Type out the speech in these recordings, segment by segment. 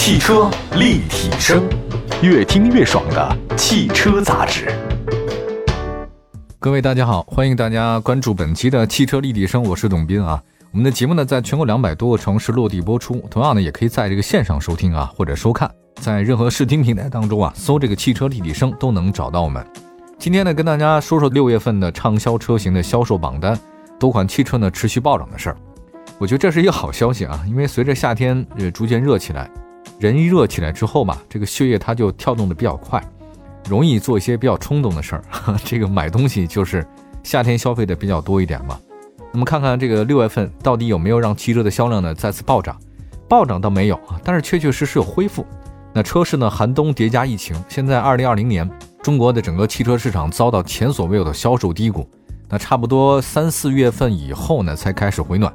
汽车立体声，越听越爽的汽车杂志。各位大家好，欢迎大家关注本期的汽车立体声，我是董斌啊。我们的节目呢，在全国两百多个城市落地播出，同样呢，也可以在这个线上收听啊，或者收看，在任何视听平台当中啊，搜这个汽车立体声都能找到我们。今天呢，跟大家说说六月份的畅销车型的销售榜单，多款汽车呢持续暴涨的事儿。我觉得这是一个好消息啊，因为随着夏天呃逐渐热起来，人一热起来之后嘛，这个血液它就跳动的比较快，容易做一些比较冲动的事儿。这个买东西就是夏天消费的比较多一点嘛。那么看看这个六月份到底有没有让汽车的销量呢再次暴涨？暴涨倒没有啊，但是确确实实有恢复。那车市呢寒冬叠加疫情，现在二零二零年。中国的整个汽车市场遭到前所未有的销售低谷，那差不多三四月份以后呢，才开始回暖。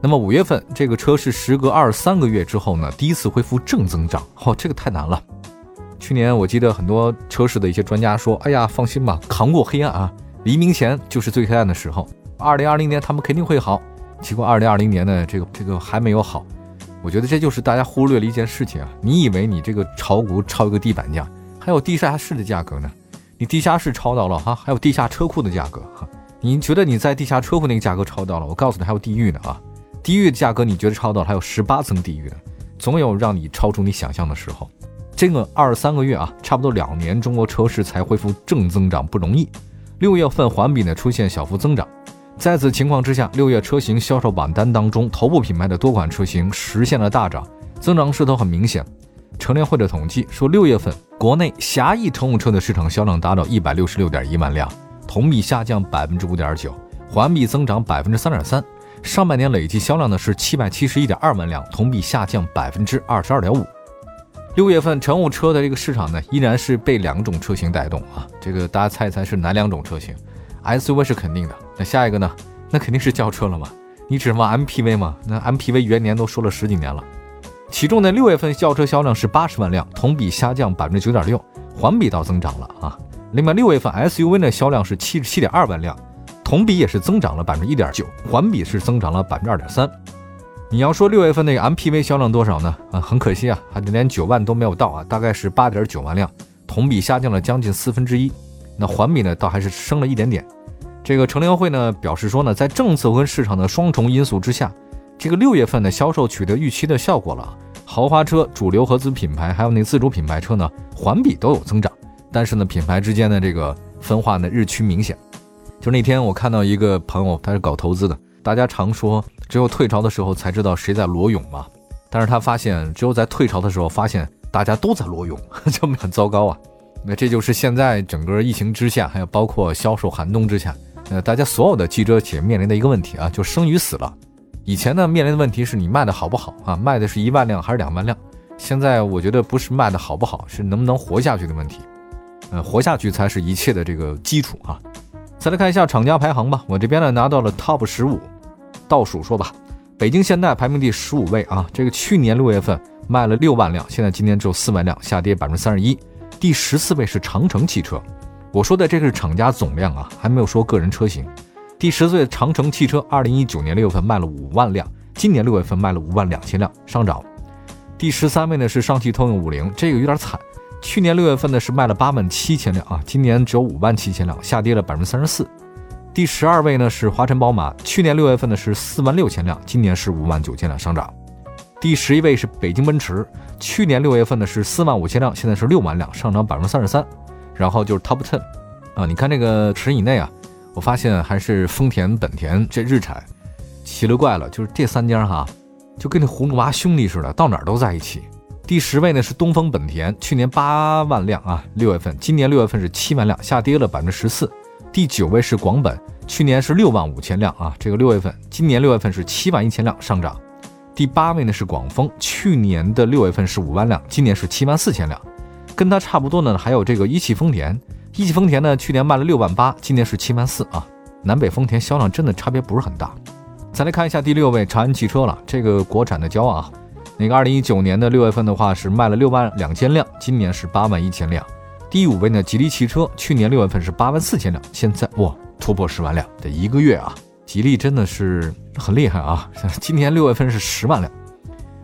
那么五月份这个车市时隔二三个月之后呢，第一次恢复正增长。哦，这个太难了。去年我记得很多车市的一些专家说：“哎呀，放心吧，扛过黑暗啊，黎明前就是最黑暗的时候。二零二零年他们肯定会好。”结果二零二零年呢，这个这个还没有好。我觉得这就是大家忽略了一件事情啊，你以为你这个炒股炒一个地板价？还有地下室的价格呢？你地下室抄到了哈，还有地下车库的价格哈。你觉得你在地下车库那个价格抄到了？我告诉你，还有地狱呢啊！地狱的价格你觉得超到？还有十八层地狱呢，总有让你超出你想象的时候。这个二三个月啊，差不多两年，中国车市才恢复正增长不容易。六月份环比呢出现小幅增长，在此情况之下，六月车型销售榜单当中，头部品牌的多款车型实现了大涨，增长势头很明显。乘联会的统计说，六月份国内狭义乘用车的市场销量达到一百六十六点一万辆，同比下降百分之五点九，环比增长百分之三点三。上半年累计销量呢是七百七十一点二万辆，同比下降百分之二十二点五。六月份乘用车的这个市场呢，依然是被两种车型带动啊。这个大家猜一猜是哪两种车型？SUV 是肯定的，那下一个呢？那肯定是轿车了嘛？你指望 MPV 吗？那 MPV 元年都说了十几年了。其中呢，六月份轿车销量是八十万辆，同比下降百分之九点六，环比倒增长了啊。另外，六月份 SUV 的销量是七十七点二万辆，同比也是增长了百分之一点九，环比是增长了百分之二点三。你要说六月份那个 MPV 销量多少呢？啊，很可惜啊，还得连九万都没有到啊，大概是八点九万辆，同比下降了将近四分之一。那环比呢，倒还是升了一点点。这个乘联会呢表示说呢，在政策跟市场的双重因素之下。这个六月份的销售取得预期的效果了，豪华车、主流合资品牌还有那自主品牌车呢，环比都有增长，但是呢，品牌之间的这个分化呢日趋明显。就那天我看到一个朋友，他是搞投资的，大家常说只有退潮的时候才知道谁在裸泳嘛，但是他发现只有在退潮的时候发现大家都在裸泳，就很糟糕啊。那这就是现在整个疫情之下，还有包括销售寒冬之下，呃，大家所有的汽车企业面临的一个问题啊，就生与死了。以前呢，面临的问题是你卖的好不好啊？卖的是一万辆还是两万辆？现在我觉得不是卖的好不好，是能不能活下去的问题。呃，活下去才是一切的这个基础啊。再来看一下厂家排行吧，我这边呢拿到了 TOP 十五，倒数说吧，北京现代排名第十五位啊。这个去年六月份卖了六万辆，现在今年只有四万辆，下跌百分之三十一。第十四位是长城汽车，我说的这个是厂家总量啊，还没有说个人车型。第十岁的长城汽车，二零一九年六月份卖了五万辆，今年六月份卖了五万两千辆，上涨。第十三位呢是上汽通用五菱，这个有点惨，去年六月份呢是卖了八万七千辆啊，今年只有五万七千辆，下跌了百分之三十四。第十二位呢是华晨宝马，去年六月份呢是四万六千辆，今年是五万九千辆，上涨。第十一位是北京奔驰，去年六月份呢是四万五千辆，现在是六万辆，上涨百分之三十三。然后就是 Top Ten 啊，你看这个十以内啊。我发现还是丰田、本田这日产，奇了怪了，就是这三家哈，就跟那葫芦娃兄弟似的，到哪儿都在一起。第十位呢是东风本田，去年八万辆啊，六月份，今年六月份是七万辆，下跌了百分之十四。第九位是广本，去年是六万五千辆啊，这个六月份，今年六月份是七万一千辆，上涨。第八位呢是广丰，去年的六月份是五万辆，今年是七万四千辆。跟它差不多呢，还有这个一汽丰田。一汽丰田呢，去年卖了六万八，今年是七万四啊。南北丰田销量真的差别不是很大。再来看一下第六位长安汽车了，这个国产的骄傲啊。那个二零一九年的六月份的话是卖了六万两千辆，今年是八万一千辆。第五位呢，吉利汽车，去年六月份是八万四千辆，现在哇突破十万辆，这一个月啊，吉利真的是很厉害啊。今年六月份是十万辆。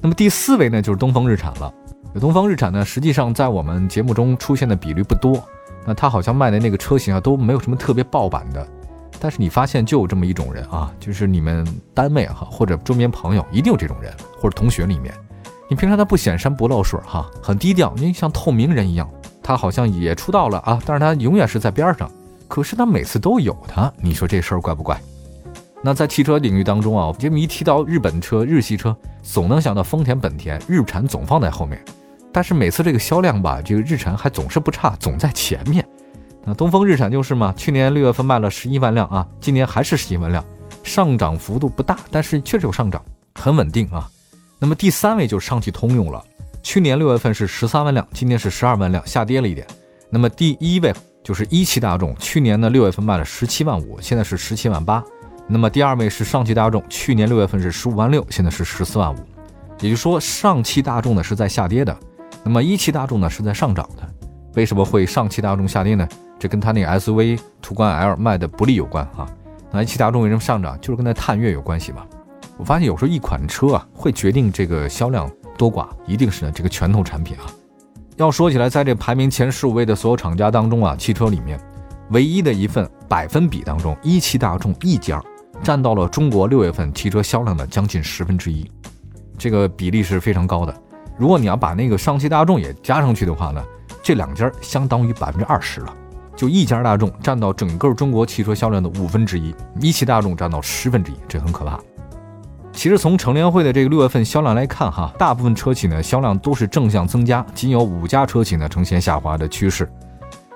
那么第四位呢，就是东风日产了。东风日产呢，实际上在我们节目中出现的比率不多。那它好像卖的那个车型啊，都没有什么特别爆版的。但是你发现就有这么一种人啊，就是你们单位哈或者周边朋友一定有这种人，或者同学里面，你平常他不显山不露水哈，很低调，你像透明人一样。他好像也出道了啊，但是他永远是在边上。可是他每次都有他，你说这事儿怪不怪？那在汽车领域当中啊，这么一提到日本车、日系车，总能想到丰田、本田，日产总放在后面。但是每次这个销量吧，这个日产还总是不差，总在前面。那东风日产就是嘛，去年六月份卖了十一万辆啊，今年还是十一万辆，上涨幅度不大，但是确实有上涨，很稳定啊。那么第三位就是上汽通用了，去年六月份是十三万辆，今年是十二万辆，下跌了一点。那么第一位就是一汽大众，去年呢六月份卖了十七万五，现在是十七万八。那么第二位是上汽大众，去年六月份是十五万六，现在是十四万五。也就是说，上汽大众呢是在下跌的。那么一汽大众呢是在上涨的，为什么会上汽大众下跌呢？这跟它那个 SUV 途观 L 卖的不利有关啊。那一汽大众为什么上涨？就是跟它探岳有关系吧。我发现有时候一款车啊会决定这个销量多寡，一定是呢这个拳头产品啊。要说起来，在这排名前十五位的所有厂家当中啊，汽车里面唯一的一份百分比当中，一汽大众一家占到了中国六月份汽车销量的将近十分之一，这个比例是非常高的。如果你要把那个上汽大众也加上去的话呢，这两家相当于百分之二十了，就一家大众占到整个中国汽车销量的五分之一，一汽大众占到十分之一，这很可怕。其实从乘联会的这个六月份销量来看，哈，大部分车企呢销量都是正向增加，仅有五家车企呢呈现下滑的趋势，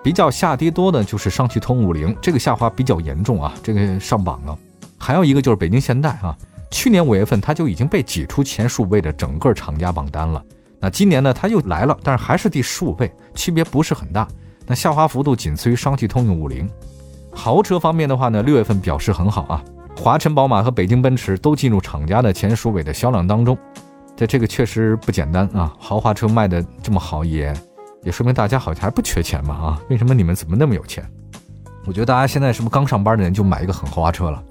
比较下跌多的就是上汽通五菱，这个下滑比较严重啊，这个上榜了。还有一个就是北京现代啊。去年五月份，它就已经被挤出前十五位的整个厂家榜单了。那今年呢，它又来了，但是还是第十五位，区别不是很大。那下滑幅度仅次于上汽通用五菱。豪车方面的话呢，六月份表示很好啊，华晨宝马和北京奔驰都进入厂家的前十五位的销量当中。这这个确实不简单啊，豪华车卖的这么好，也也说明大家好像还不缺钱嘛啊？为什么你们怎么那么有钱？我觉得大家现在是不是刚上班的人就买一个很豪华车了？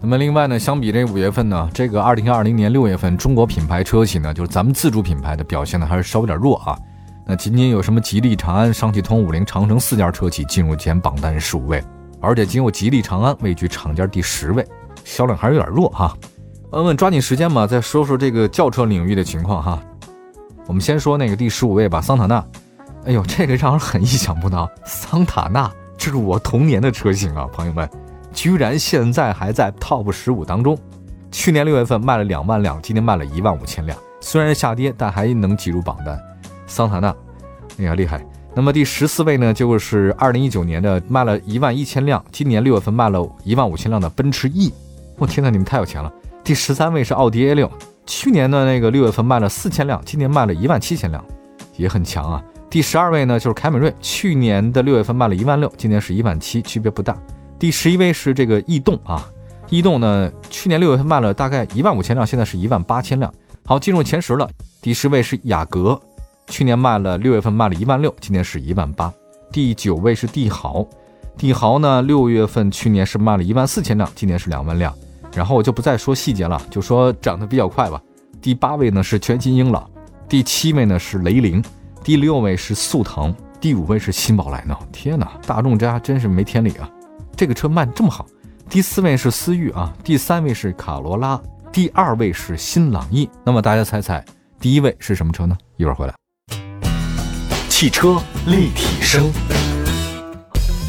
那么另外呢，相比这五月份呢，这个二零二零年六月份中国品牌车企呢，就是咱们自主品牌的表现呢，还是稍微有点弱啊。那仅仅有什么吉利、长安、上汽通、五菱、长城四家车企进入前榜单十五位，而且仅有吉利、长安位居厂家第十位，销量还是有点弱哈。问问抓紧时间吧，再说说这个轿车领域的情况哈。我们先说那个第十五位吧，桑塔纳。哎呦，这个让人很意想不到，桑塔纳，这是我童年的车型啊，朋友们。居然现在还在 TOP 十五当中，去年六月份卖了两万辆，今年卖了一万五千辆，虽然下跌，但还能挤入榜单。桑塔纳，哎呀厉害！那么第十四位呢，就是二零一九年的卖了一万一千辆，今年六月份卖了一万五千辆的奔驰 E。我天呐，你们太有钱了！第十三位是奥迪 A 六，去年的那个六月份卖了四千辆，今年卖了一万七千辆，也很强啊。第十二位呢，就是凯美瑞，去年的六月份卖了一万六，今年是一万七，区别不大。第十一位是这个逸动啊，逸动呢，去年六月份卖了大概一万五千辆，现在是一万八千辆。好，进入前十了。第十位是雅阁，去年卖了六月份卖了一万六，今年是一万八。第九位是帝豪，帝豪呢六月份去年是卖了一万四千辆，今年是两万辆。然后我就不再说细节了，就说涨得比较快吧。第八位呢是全新英朗，第七位呢是雷凌，第六位是速腾，第五位是新宝来呢。天哪，大众家真是没天理啊！这个车卖这么好，第四位是思域啊，第三位是卡罗拉，第二位是新朗逸。那么大家猜猜，第一位是什么车呢？一会儿回来。汽车立体声，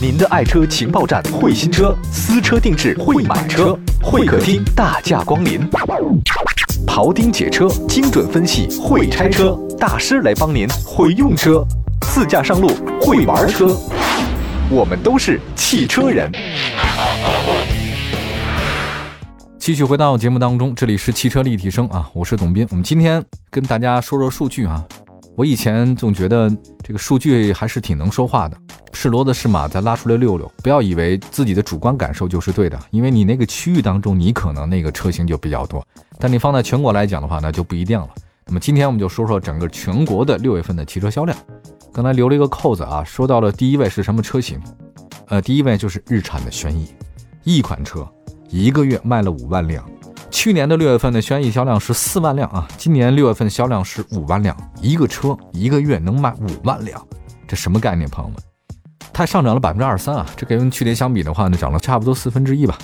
您的爱车情报站，会新车，私车定制，会买车，会客厅大驾光临，庖丁解车，精准分析，会拆车大师来帮您，会用车，自驾上路，会玩车。我们都是汽车人。继续回到节目当中，这里是汽车立体声啊，我是董斌。我们今天跟大家说说数据啊。我以前总觉得这个数据还是挺能说话的，是骡子是马，咱拉出来溜溜。不要以为自己的主观感受就是对的，因为你那个区域当中，你可能那个车型就比较多，但你放在全国来讲的话，那就不一定了。那么今天我们就说说整个全国的六月份的汽车销量。刚才留了一个扣子啊，说到了第一位是什么车型？呃，第一位就是日产的轩逸，一款车一个月卖了五万辆，去年的六月份的轩逸销量是四万辆啊，今年六月份销量是五万辆，一个车一个月能卖五万辆，这什么概念，朋友们？它上涨了百分之二十三啊，这跟去年相比的话呢，涨了差不多四分之一吧。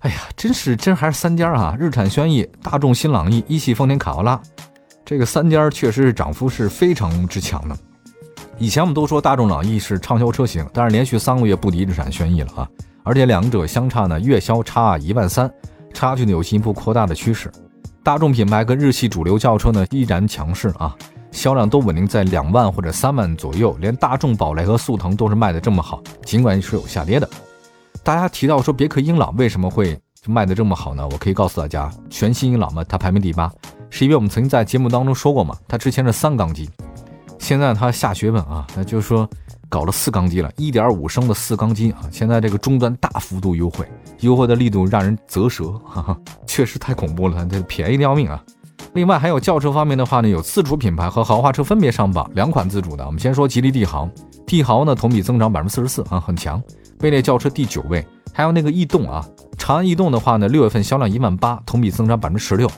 哎呀，真是真还是三家啊，日产轩逸、大众新朗逸、一汽丰田卡罗拉，这个三家确实是涨幅是非常之强的。以前我们都说大众朗逸是畅销车型，但是连续三个月不敌日产轩逸了啊，而且两者相差呢月销差一万三，差距呢有进一步扩大的趋势。大众品牌跟日系主流轿车呢依然强势啊，销量都稳定在两万或者三万左右，连大众宝来和速腾都是卖的这么好，尽管是有下跌的。大家提到说别克英朗为什么会卖的这么好呢？我可以告诉大家，全新英朗嘛，它排名第八，是因为我们曾经在节目当中说过嘛，它之前是三缸机。现在它下血本啊，那就是说搞了四缸机了，一点五升的四缸机啊。现在这个终端大幅度优惠，优惠的力度让人啧舌，哈哈，确实太恐怖了，这便宜的要命啊。另外还有轿车方面的话呢，有自主品牌和豪华车分别上榜，两款自主的。我们先说吉利帝豪，帝豪呢同比增长百分之四十四啊，很强，位列轿车第九位。还有那个逸动啊，长安逸动的话呢，六月份销量一万八，同比增长百分之十六。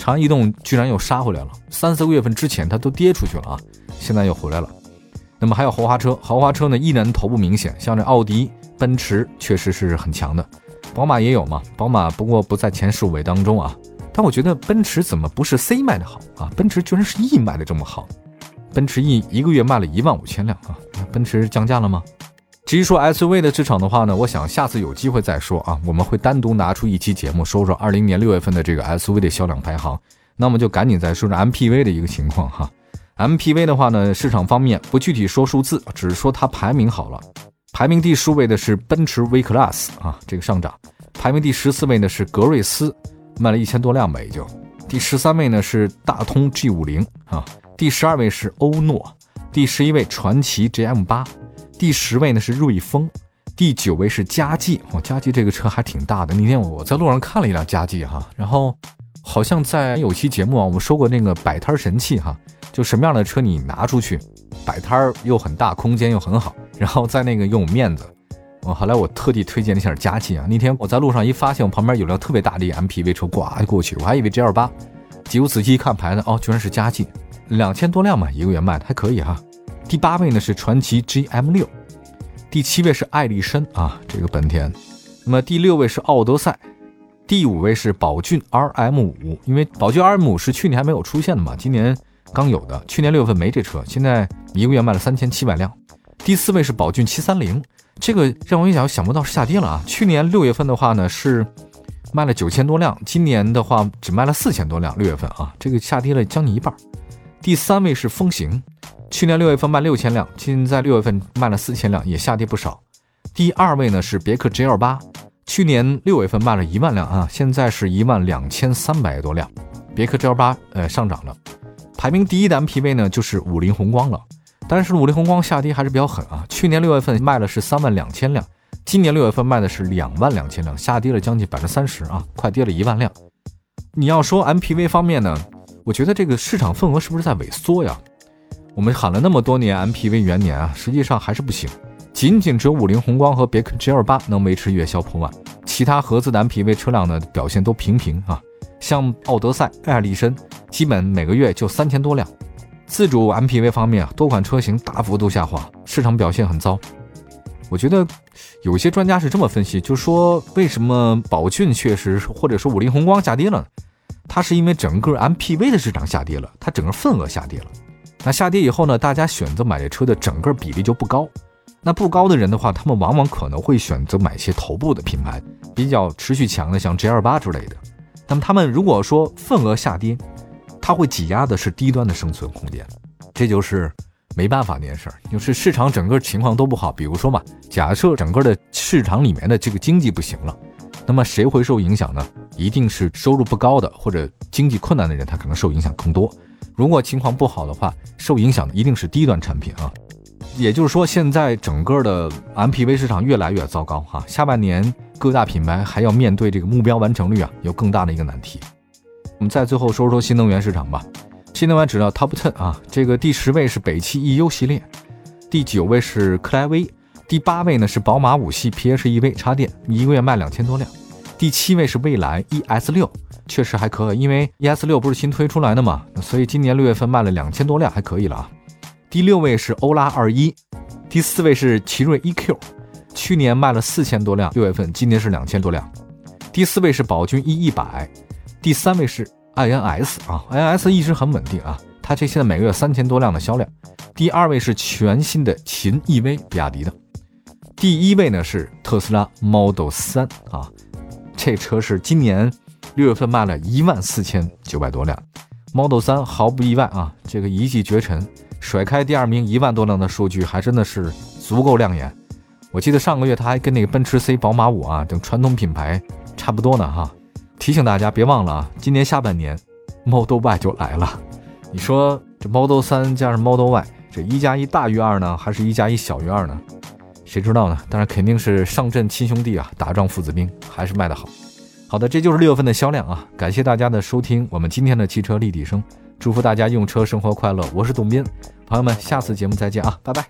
长安逸动居然又杀回来了，三四个月份之前它都跌出去了啊。现在又回来了，那么还有豪华车，豪华车呢依然头部明显，像这奥迪、奔驰确实是很强的，宝马也有嘛，宝马不过不在前十五位当中啊。但我觉得奔驰怎么不是 C 卖的好啊？奔驰居然是 E 卖的这么好，奔驰 E 一个月卖了一万五千辆啊，奔驰降价了吗？至于说 SUV 的市场的话呢，我想下次有机会再说啊，我们会单独拿出一期节目说说二零年六月份的这个 SUV 的销量排行，那么就赶紧再说说 MPV 的一个情况哈。MPV 的话呢，市场方面不具体说数字，只是说它排名好了。排名第十位的是奔驰 V Class 啊，这个上涨。排名第十四位呢是格瑞斯，卖了一千多辆吧也就。第十三位呢是大通 G 五零啊。第十二位是欧诺。第十一位传祺 GM 八。第十位呢是瑞风。第九位是佳绩。哦，佳绩这个车还挺大的。那天我在路上看了一辆佳绩哈，然后好像在有期节目啊，我们说过那个摆摊神器哈。就什么样的车你拿出去摆摊儿又很大，空间又很好，然后在那个又有面子。我后来我特地推荐了一下佳绩啊。那天我在路上一发现我旁边有辆特别大的 MPV 车，呱就过去，我还以为 G L 八，结果仔细一看牌子，哦，居然是佳绩，两千多辆嘛，一个月卖的还可以哈。第八位呢是传祺 GM 六，第七位是艾力绅啊，这个本田。那么第六位是奥德赛，第五位是宝骏 RM 五，因为宝骏 RM 五是去年还没有出现的嘛，今年。刚有的，去年六月份没这车，现在一个月卖了三千七百辆。第四位是宝骏七三零，这个让我一想，想不到是下跌了啊！去年六月份的话呢是卖了九千多辆，今年的话只卖了四千多辆。六月份啊，这个下跌了将近一半。第三位是风行，去年六月份卖六千辆，现在六月份卖了四千辆，也下跌不少。第二位呢是别克 GL 八，去年六月份卖了一万辆啊，现在是一万两千三百多辆。别克 GL 八呃上涨了。排名第一的 MPV 呢，就是五菱宏光了。但是五菱宏光下跌还是比较狠啊。去年六月份卖了是三万两千辆，今年六月份卖的是两万两千辆，下跌了将近百分之三十啊，快跌了一万辆。你要说 MPV 方面呢，我觉得这个市场份额是不是在萎缩呀？我们喊了那么多年 MPV 元年啊，实际上还是不行，仅仅只有五菱宏光和别克 GL 八能维持月销破万，其他合资的 MPV 车辆呢表现都平平啊。像奥德赛、艾力绅，基本每个月就三千多辆。自主 MPV 方面啊，多款车型大幅度下滑，市场表现很糟。我觉得有些专家是这么分析，就说为什么宝骏确实或者说五菱宏光下跌了？它是因为整个 MPV 的市场下跌了，它整个份额下跌了。那下跌以后呢，大家选择买这车的整个比例就不高。那不高的人的话，他们往往可能会选择买一些头部的品牌，比较持续强的，像 G L 八之类的。那么他们如果说份额下跌，它会挤压的是低端的生存空间，这就是没办法那件事儿。就是市场整个情况都不好，比如说嘛，假设整个的市场里面的这个经济不行了，那么谁会受影响呢？一定是收入不高的或者经济困难的人，他可能受影响更多。如果情况不好的话，受影响的一定是低端产品啊。也就是说，现在整个的 MPV 市场越来越糟糕哈。下半年各大品牌还要面对这个目标完成率啊，有更大的一个难题。我们再最后说说新能源市场吧。新能源指数 Top Ten 啊，这个第十位是北汽 EU 系列，第九位是克莱威，第八位呢是宝马五系 PHEV 插电，一个月卖两千多辆。第七位是蔚来 ES 六，确实还可以，因为 ES 六不是新推出来的嘛，所以今年六月份卖了两千多辆，还可以了啊。第六位是欧拉二一，第四位是奇瑞 EQ，去年卖了四千多辆，六月份今年是两千多辆。第四位是宝骏 E 一百，第三位是 INS 啊，INS 一直很稳定啊，它这现在每个月三千多辆的销量。第二位是全新的秦 EV，比亚迪的。第一位呢是特斯拉 Model 三啊。这车是今年六月份卖了一万四千九百多辆，Model 3毫不意外啊，这个一骑绝尘，甩开第二名一万多辆的数据，还真的是足够亮眼。我记得上个月他还跟那个奔驰 C、宝马五啊等传统品牌差不多呢哈。提醒大家别忘了啊，今年下半年 Model Y 就来了。你说这 Model 3加上 Model Y，这一加一大于二呢，还是一加一小于二呢？谁知道呢？当然肯定是上阵亲兄弟啊，打仗父子兵，还是卖得好。好的，这就是六月份的销量啊！感谢大家的收听，我们今天的汽车立体声，祝福大家用车生活快乐。我是董斌，朋友们，下次节目再见啊，拜拜。